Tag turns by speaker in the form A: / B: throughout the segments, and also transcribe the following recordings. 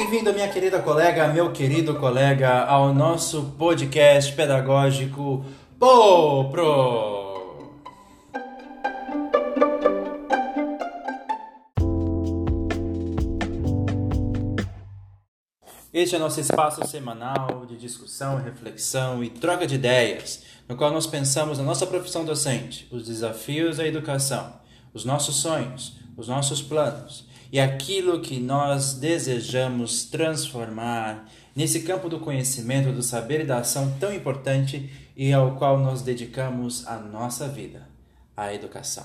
A: Bem-vindo, minha querida colega, meu querido colega, ao nosso podcast pedagógico POPRO. Este é nosso espaço semanal de discussão, reflexão e troca de ideias, no qual nós pensamos na nossa profissão docente, os desafios da educação, os nossos sonhos, os nossos planos e aquilo que nós desejamos transformar nesse campo do conhecimento, do saber e da ação tão importante e ao qual nós dedicamos a nossa vida, a educação.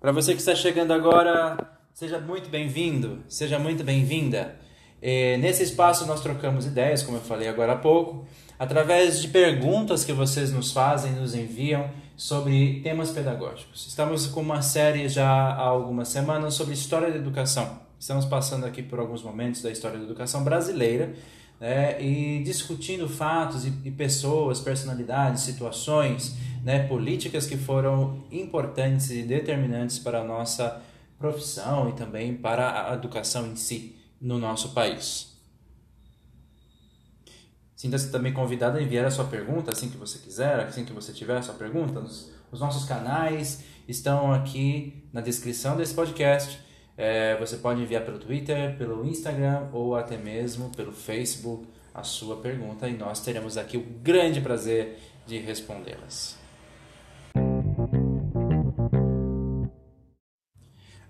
A: Para você que está chegando agora, seja muito bem-vindo, seja muito bem-vinda. Nesse espaço nós trocamos ideias, como eu falei agora há pouco, através de perguntas que vocês nos fazem, nos enviam sobre temas pedagógicos. Estamos com uma série já há algumas semanas sobre história da educação. Estamos passando aqui por alguns momentos da história da educação brasileira né, e discutindo fatos e, e pessoas, personalidades, situações, né, políticas que foram importantes e determinantes para a nossa profissão e também para a educação em si no nosso país. Sinta-se também convidado a enviar a sua pergunta assim que você quiser, assim que você tiver a sua pergunta. Os, os nossos canais estão aqui na descrição desse podcast. É, você pode enviar pelo Twitter, pelo Instagram ou até mesmo pelo Facebook a sua pergunta e nós teremos aqui o grande prazer de respondê-las.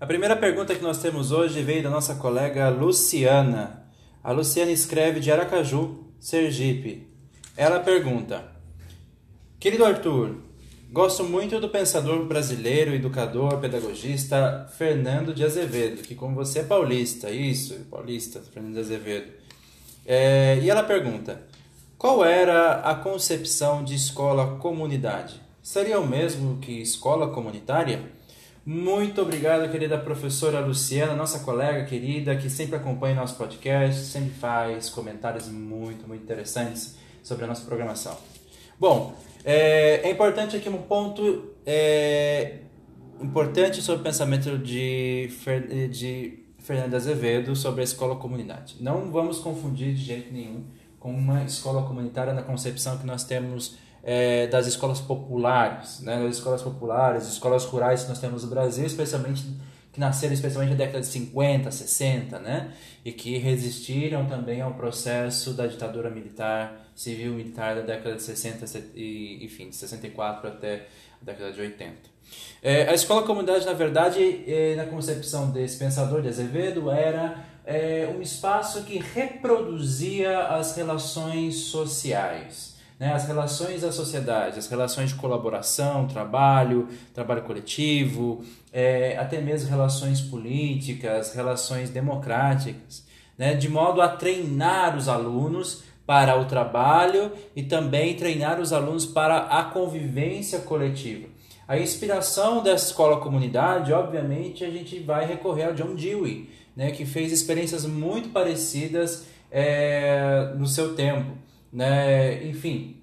A: A primeira pergunta que nós temos hoje veio da nossa colega Luciana. A Luciana escreve de Aracaju, Sergipe. Ela pergunta: Querido Arthur, gosto muito do pensador brasileiro, educador, pedagogista Fernando de Azevedo, que como você é paulista, isso, paulista, Fernando de Azevedo. É, e ela pergunta: Qual era a concepção de escola-comunidade? Seria o mesmo que escola comunitária? Muito obrigado, querida professora Luciana, nossa colega querida, que sempre acompanha nosso podcast, sempre faz comentários muito, muito interessantes sobre a nossa programação. Bom, é, é importante aqui um ponto é, importante sobre o pensamento de, de Fernando Azevedo sobre a escola comunidade. Não vamos confundir de jeito nenhum com uma escola comunitária na concepção que nós temos é, das escolas populares, né, das escolas populares, escolas rurais que nós temos no Brasil, especialmente que nasceram especialmente na década de 50, 60, né, e que resistiram também ao processo da ditadura militar, civil militar da década de 60 e, enfim, de 64 até a década de 80. É, a escola comunidade, na verdade, é, na concepção desse pensador de Azevedo, era é, um espaço que reproduzia as relações sociais né, as relações da sociedade, as relações de colaboração, trabalho, trabalho coletivo, é, até mesmo relações políticas, relações democráticas, né, de modo a treinar os alunos para o trabalho e também treinar os alunos para a convivência coletiva. A inspiração dessa escola comunidade, obviamente, a gente vai recorrer ao John Dewey, né, que fez experiências muito parecidas é, no seu tempo né? Enfim,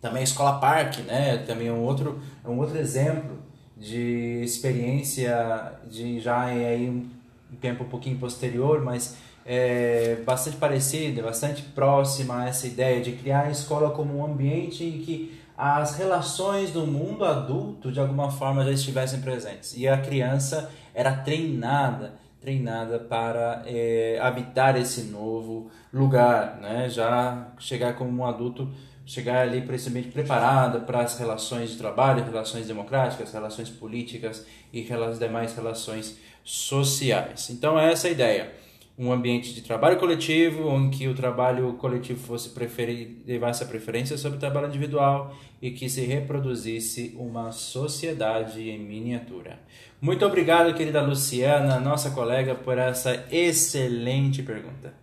A: também a Escola Parque, né? Também é um outro, é um outro exemplo de experiência de já aí um tempo um pouquinho posterior, mas é bastante parecida, bastante próxima a essa ideia de criar a escola como um ambiente em que as relações do mundo adulto de alguma forma já estivessem presentes e a criança era treinada treinada para é, habitar esse novo lugar, né? Já chegar como um adulto, chegar ali ambiente preparada para as relações de trabalho, relações democráticas, relações políticas e as demais relações sociais. Então é essa a ideia um ambiente de trabalho coletivo, em que o trabalho coletivo fosse preferir, levasse a preferência sobre o trabalho individual e que se reproduzisse uma sociedade em miniatura. Muito obrigado, querida Luciana, nossa colega, por essa excelente pergunta.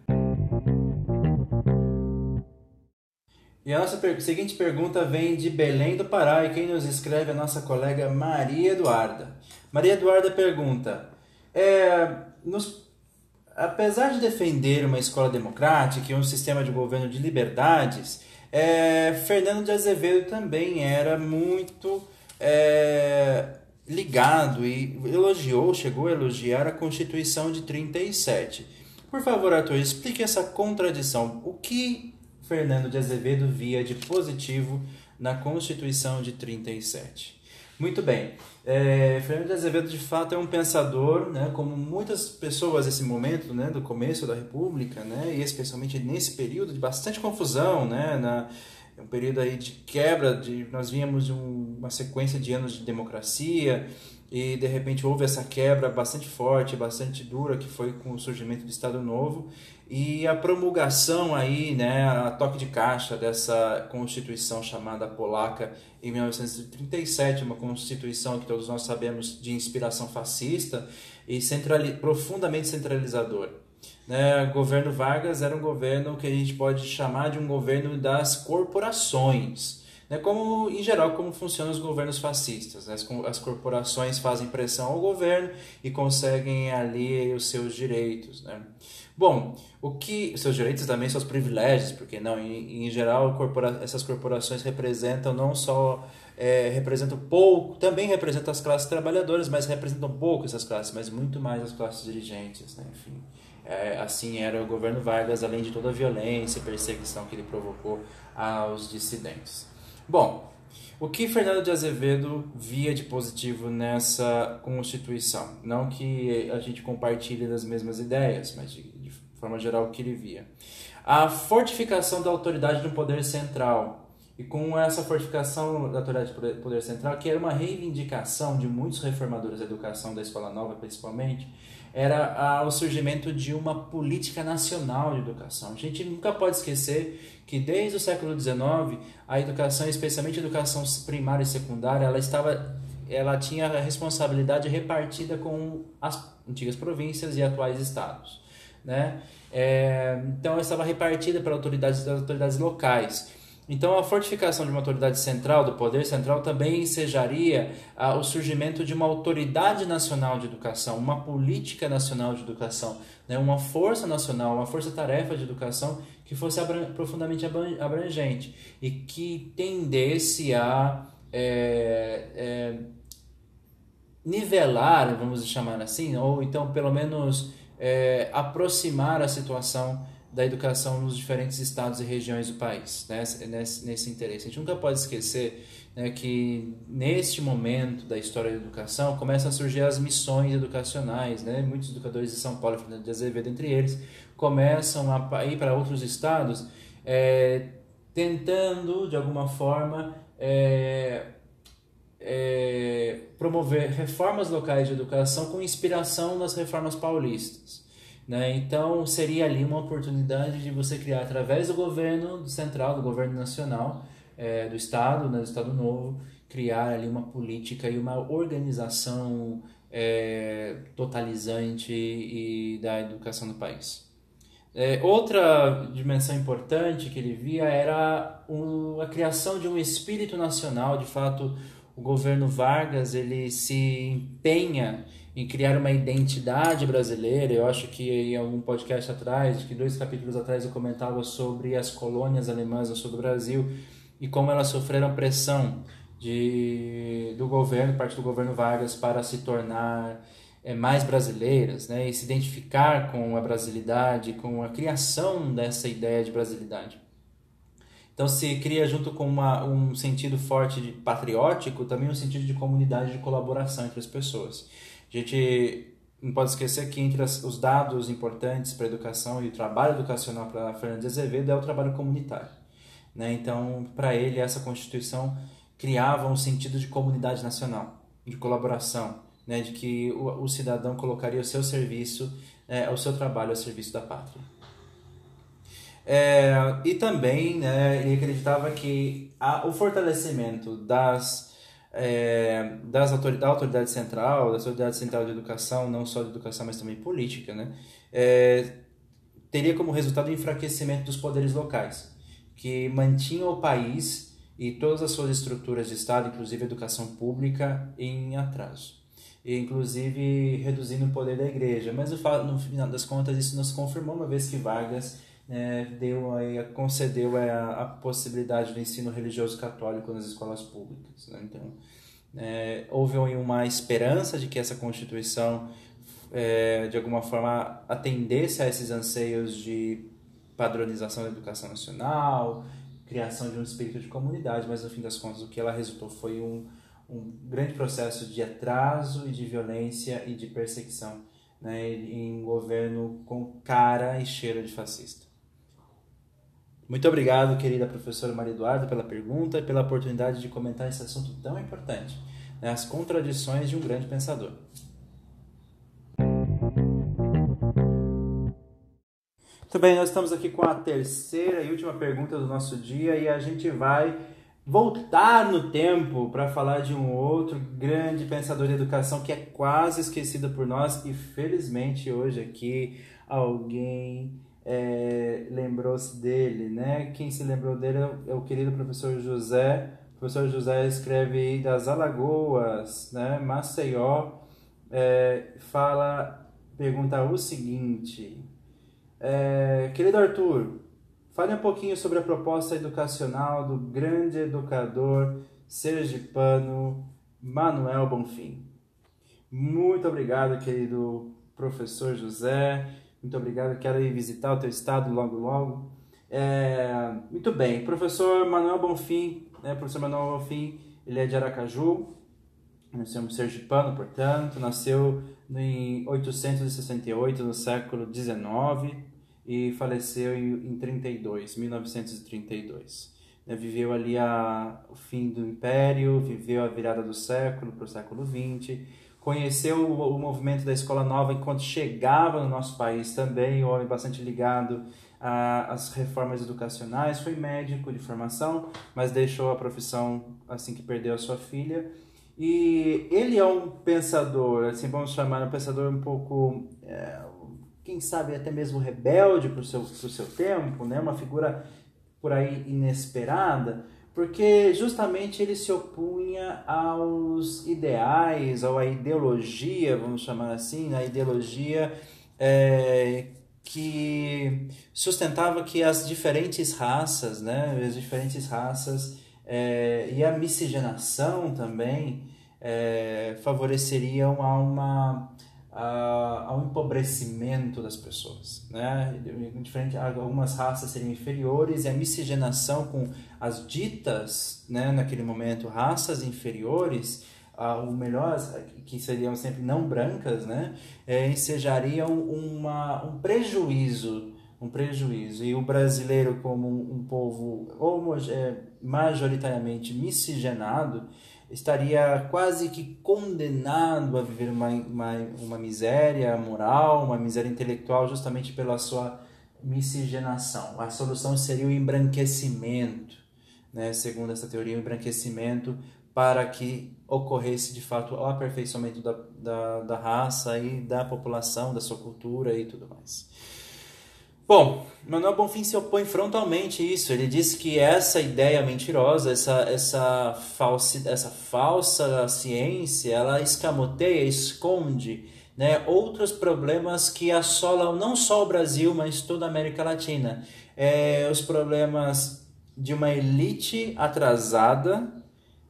A: E a nossa per seguinte pergunta vem de Belém do Pará e quem nos escreve é a nossa colega Maria Eduarda. Maria Eduarda pergunta: é, nos apesar de defender uma escola democrática e um sistema de governo de liberdades, é, Fernando de Azevedo também era muito é, ligado e elogiou, chegou a elogiar a Constituição de 37. Por favor, Arthur, explique essa contradição. O que Fernando de Azevedo via de positivo na Constituição de 37? Muito bem. É, Fernando de Azevedo, de fato, é um pensador, né, como muitas pessoas nesse momento, né, do começo da República, né, e especialmente nesse período de bastante confusão, né, na, um período aí de quebra, de, nós vínhamos de um, uma sequência de anos de democracia e de repente houve essa quebra bastante forte, bastante dura, que foi com o surgimento do Estado Novo e a promulgação aí, né, a toque de caixa dessa constituição chamada polaca em 1937, uma constituição que todos nós sabemos de inspiração fascista e centrali profundamente centralizadora. Né, o governo Vargas era um governo que a gente pode chamar de um governo das corporações. Né, como, em geral, como funcionam os governos fascistas. Né? As, as corporações fazem pressão ao governo e conseguem ali os seus direitos. Né? Bom, o que seus direitos também seus privilégios, porque não, em, em geral corpora, essas corporações representam não só é, representam pouco, também representam as classes trabalhadoras, mas representam pouco essas classes, mas muito mais as classes dirigentes, né? enfim. É, assim era o governo Vargas, além de toda a violência e perseguição que ele provocou aos dissidentes. Bom, o que Fernando de Azevedo via de positivo nessa Constituição? Não que a gente compartilhe das mesmas ideias, mas de, de forma geral o que ele via. A fortificação da autoridade do poder central. E com essa fortificação da autoridade do poder central, que era uma reivindicação de muitos reformadores da educação da Escola Nova, principalmente, era o surgimento de uma política nacional de educação. A gente nunca pode esquecer que desde o século XIX a educação, especialmente a educação primária e secundária, ela estava, ela tinha a responsabilidade repartida com as antigas províncias e atuais estados, né? É, então ela estava repartida para autoridades das autoridades locais. Então, a fortificação de uma autoridade central, do poder central, também ensejaria ah, o surgimento de uma autoridade nacional de educação, uma política nacional de educação, né? uma força nacional, uma força-tarefa de educação que fosse profundamente abrangente e que tendesse a é, é, nivelar, vamos chamar assim, ou então pelo menos é, aproximar a situação da educação nos diferentes estados e regiões do país, né? nesse, nesse interesse. A gente nunca pode esquecer né, que neste momento da história da educação começam a surgir as missões educacionais, né? muitos educadores de São Paulo, Fernando de Azevedo entre eles, começam a ir para outros estados é, tentando, de alguma forma, é, é, promover reformas locais de educação com inspiração nas reformas paulistas. Né? Então, seria ali uma oportunidade de você criar, através do governo central, do governo nacional, é, do Estado, né, do Estado Novo, criar ali uma política e uma organização é, totalizante e da educação do país. É, outra dimensão importante que ele via era um, a criação de um espírito nacional. De fato, o governo Vargas ele se empenha em criar uma identidade brasileira. Eu acho que em algum podcast atrás, que dois capítulos atrás eu comentava sobre as colônias alemãs sobre o Brasil e como elas sofreram pressão de, do governo, parte do governo Vargas, para se tornar é, mais brasileiras, né, e se identificar com a brasilidade, com a criação dessa ideia de brasilidade. Então se cria junto com uma, um sentido forte de patriótico, também um sentido de comunidade, de colaboração entre as pessoas. A gente não pode esquecer que entre as, os dados importantes para a educação e o trabalho educacional para Fernando Azevedo é o trabalho comunitário. Né? Então, para ele, essa Constituição criava um sentido de comunidade nacional, de colaboração, né? de que o, o cidadão colocaria o seu serviço, é, o seu trabalho ao serviço da pátria. É, e também né, ele acreditava que a, o fortalecimento das é, das autoridades, da autoridade central, da autoridade central de educação, não só de educação, mas também política, né? É, teria como resultado o enfraquecimento dos poderes locais, que mantinham o país e todas as suas estruturas de Estado, inclusive a educação pública, em atraso. Inclusive reduzindo o poder da igreja. Mas no final das contas isso nos confirmou uma vez que Vargas é, deu aí, concedeu a, a, possibilidade do ensino religioso católico nas escolas públicas. Né? Então, É, houve uma esperança de que essa Constituição, é, de alguma forma, atendesse a esses anseios de padronização da educação nacional, criação de um espírito de comunidade, mas no fim das contas o que ela resultou foi um, um grande processo de atraso e de violência e de perseguição né, em um governo com cara e cheiro de fascista. Muito obrigado, querida professora Maria Eduarda, pela pergunta e pela oportunidade de comentar esse assunto tão importante, né, as contradições de um grande pensador. Muito bem, nós estamos aqui com a terceira e última pergunta do nosso dia e a gente vai voltar no tempo para falar de um outro grande pensador de educação que é quase esquecido por nós e felizmente hoje aqui alguém é, lembrou-se dele, né? Quem se lembrou dele é o querido professor José. O professor José escreve das Alagoas, né? Maceió, é, fala, pergunta o seguinte: é, querido Arthur, fale um pouquinho sobre a proposta educacional do grande educador sergipano Manuel Bonfim. Muito obrigado, querido professor José. Muito obrigado. Quero ir visitar o teu estado logo, logo. É, muito bem. Professor Manuel Bonfim, né? Professor Manuel Bonfim, ele é de Aracaju. Somos sergipano, portanto. Nasceu em 868, no século XIX e faleceu em, 32, 1932. Né, viveu ali a, o fim do Império, viveu a virada do século para o século XX, conheceu o, o, movimento da Escola Nova enquanto chegava no nosso país também, um homem bastante ligado às reformas educacionais, foi médico de formação, mas deixou a profissão assim que perdeu a sua filha. E ele é um pensador, assim, vamos chamar um pensador um pouco é, quem sabe até mesmo rebelde para o seu, seu tempo, né? uma figura por aí inesperada, porque justamente ele se opunha aos ideais, ou à ideologia, vamos chamar assim, a ideologia é, que sustentava que as diferentes raças, né, as diferentes raças é, e a miscigenação também é, favoreceriam a uma ao empobrecimento das pessoas, né? Diferente, algumas raças seriam inferiores e a miscigenação com as ditas, né, naquele momento, raças inferiores, uh, o melhor, que seriam sempre não brancas, né, é, ensejariam uma, um prejuízo, um prejuízo. E o brasileiro, como um, um povo é, majoritariamente miscigenado, estaria quase que condenado a viver uma, uma, uma miséria moral, uma miséria intelectual, justamente pela sua miscigenação. A solução seria o embranquecimento, né? segundo essa teoria, o embranquecimento para que ocorresse de fato o aperfeiçoamento da, da, da raça e da população, da sua cultura e tudo mais. Bom, Manuel Bonfim se opõe frontalmente a isso. Ele diz que essa ideia mentirosa, essa, essa, falsi, essa falsa ciência, ela escamoteia, esconde né, outros problemas que assolam não só o Brasil, mas toda a América Latina. É, os problemas de uma elite atrasada,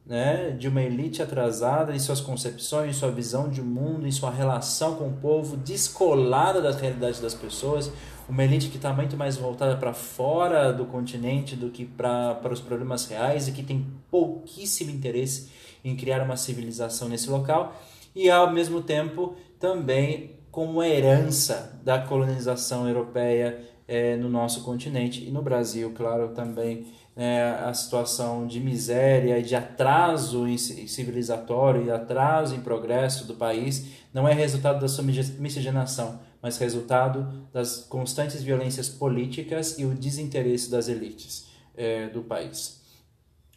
A: né, de uma elite atrasada em suas concepções, em sua visão de mundo, em sua relação com o povo, descolada da realidade das pessoas, uma elite que está muito mais voltada para fora do continente do que para os problemas reais e que tem pouquíssimo interesse em criar uma civilização nesse local e ao mesmo tempo também como herança da colonização europeia é, no nosso continente e no Brasil, claro, também é, a situação de miséria e de atraso em civilizatório e atraso em progresso do país não é resultado da sua miscigenação, mas resultado das constantes violências políticas e o desinteresse das elites é, do país.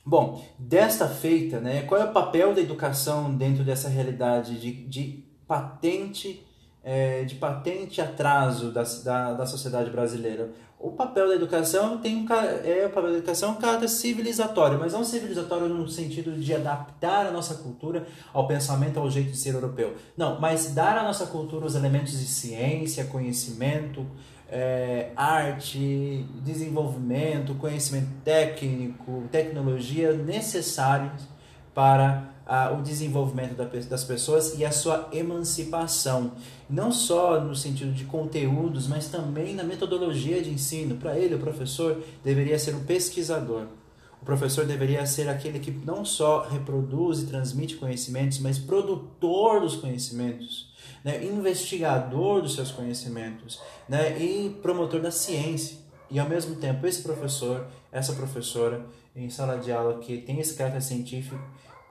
A: Bom, desta feita, né, qual é o papel da educação dentro dessa realidade de, de patente é, de patente atraso da, da, da sociedade brasileira? O papel da educação tem um, é o papel da educação um caráter civilizatório, mas não civilizatório no sentido de adaptar a nossa cultura ao pensamento, ao jeito de ser europeu. Não, mas dar à nossa cultura os elementos de ciência, conhecimento, é, arte, desenvolvimento, conhecimento técnico, tecnologia necessários para ah, o desenvolvimento das pessoas e a sua emancipação. Não só no sentido de conteúdos, mas também na metodologia de ensino. Para ele, o professor deveria ser um pesquisador. O professor deveria ser aquele que não só reproduz e transmite conhecimentos, mas produtor dos conhecimentos, né? investigador dos seus conhecimentos né? e promotor da ciência. E ao mesmo tempo, esse professor, essa professora em sala de aula que tem esse caráter científico,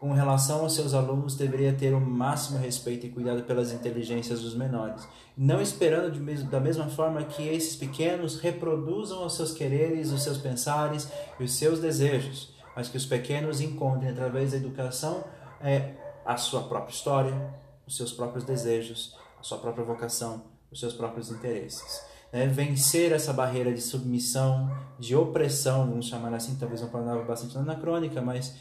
A: com relação aos seus alunos, deveria ter o máximo respeito e cuidado pelas inteligências dos menores, não esperando de mesmo, da mesma forma que esses pequenos reproduzam os seus quereres, os seus pensares e os seus desejos, mas que os pequenos encontrem através da educação é, a sua própria história, os seus próprios desejos, a sua própria vocação, os seus próprios interesses. Né? Vencer essa barreira de submissão, de opressão, vamos chamar assim, talvez uma palavra bastante anacrônica, mas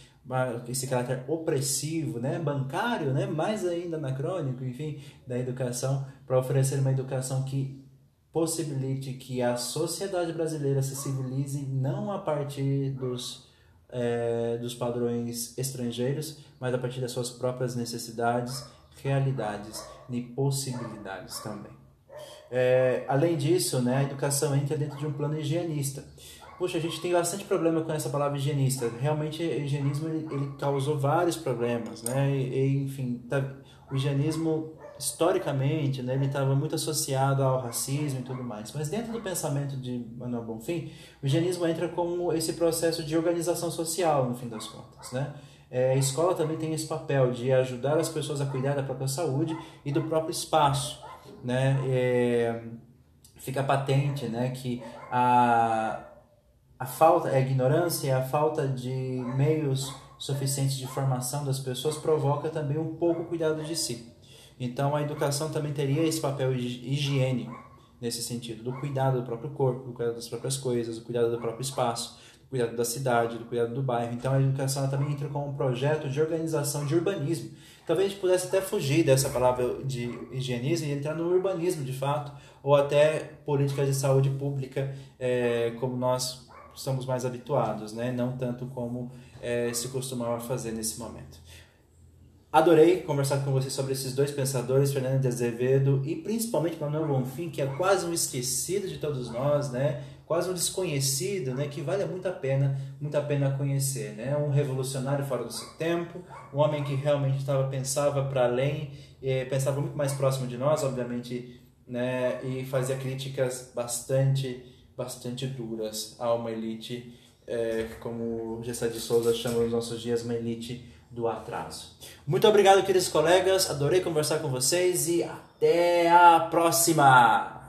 A: esse caráter opressivo, né, bancário, né, mais ainda anacrônico, enfim, da educação, para oferecer uma educação que possibilite que a sociedade brasileira se civilize não a partir dos, é, dos padrões estrangeiros, mas a partir das suas próprias necessidades, realidades e possibilidades também. É, além disso, né, a educação entra dentro de um plano higienista. Puxa, a gente tem bastante problema com essa palavra higienista. Realmente, o higienismo ele, ele causou vários problemas, né? E, e, enfim, tá, o higienismo historicamente, né, ele estava muito associado ao racismo e tudo mais. Mas dentro do pensamento de Manuel Bonfim, o higienismo entra como esse processo de organização social, no fim das contas, né? É, a escola também tem esse papel de ajudar as pessoas a cuidar da própria saúde e do próprio espaço, né? É, fica patente, né, que a a falta, a ignorância, a falta de meios suficientes de formação das pessoas provoca também um pouco cuidado de si. Então a educação também teria esse papel higiênico nesse sentido, do cuidado do próprio corpo, do cuidado das próprias coisas, do cuidado do próprio espaço, do cuidado da cidade, do cuidado do bairro. Então a educação também entra como um projeto de organização de urbanismo. Talvez a gente pudesse até fugir dessa palavra de higienismo e entrar no urbanismo de fato, ou até políticas de saúde pública, é, como nós estamos mais habituados, né? não tanto como é, se costumava fazer nesse momento. Adorei conversar com você sobre esses dois pensadores, Fernando de Azevedo e principalmente Manuel Bonfim, que é quase um esquecido de todos nós, né? quase um desconhecido, né? que vale muito a pena, muito a pena conhecer. Né? Um revolucionário fora do seu tempo, um homem que realmente estava pensava para além, eh, pensava muito mais próximo de nós, obviamente, né? e fazia críticas bastante bastante duras a uma elite, é, como Gessé de Souza chama nos nossos dias, uma elite do atraso. Muito obrigado, queridos colegas, adorei conversar com vocês e até a próxima!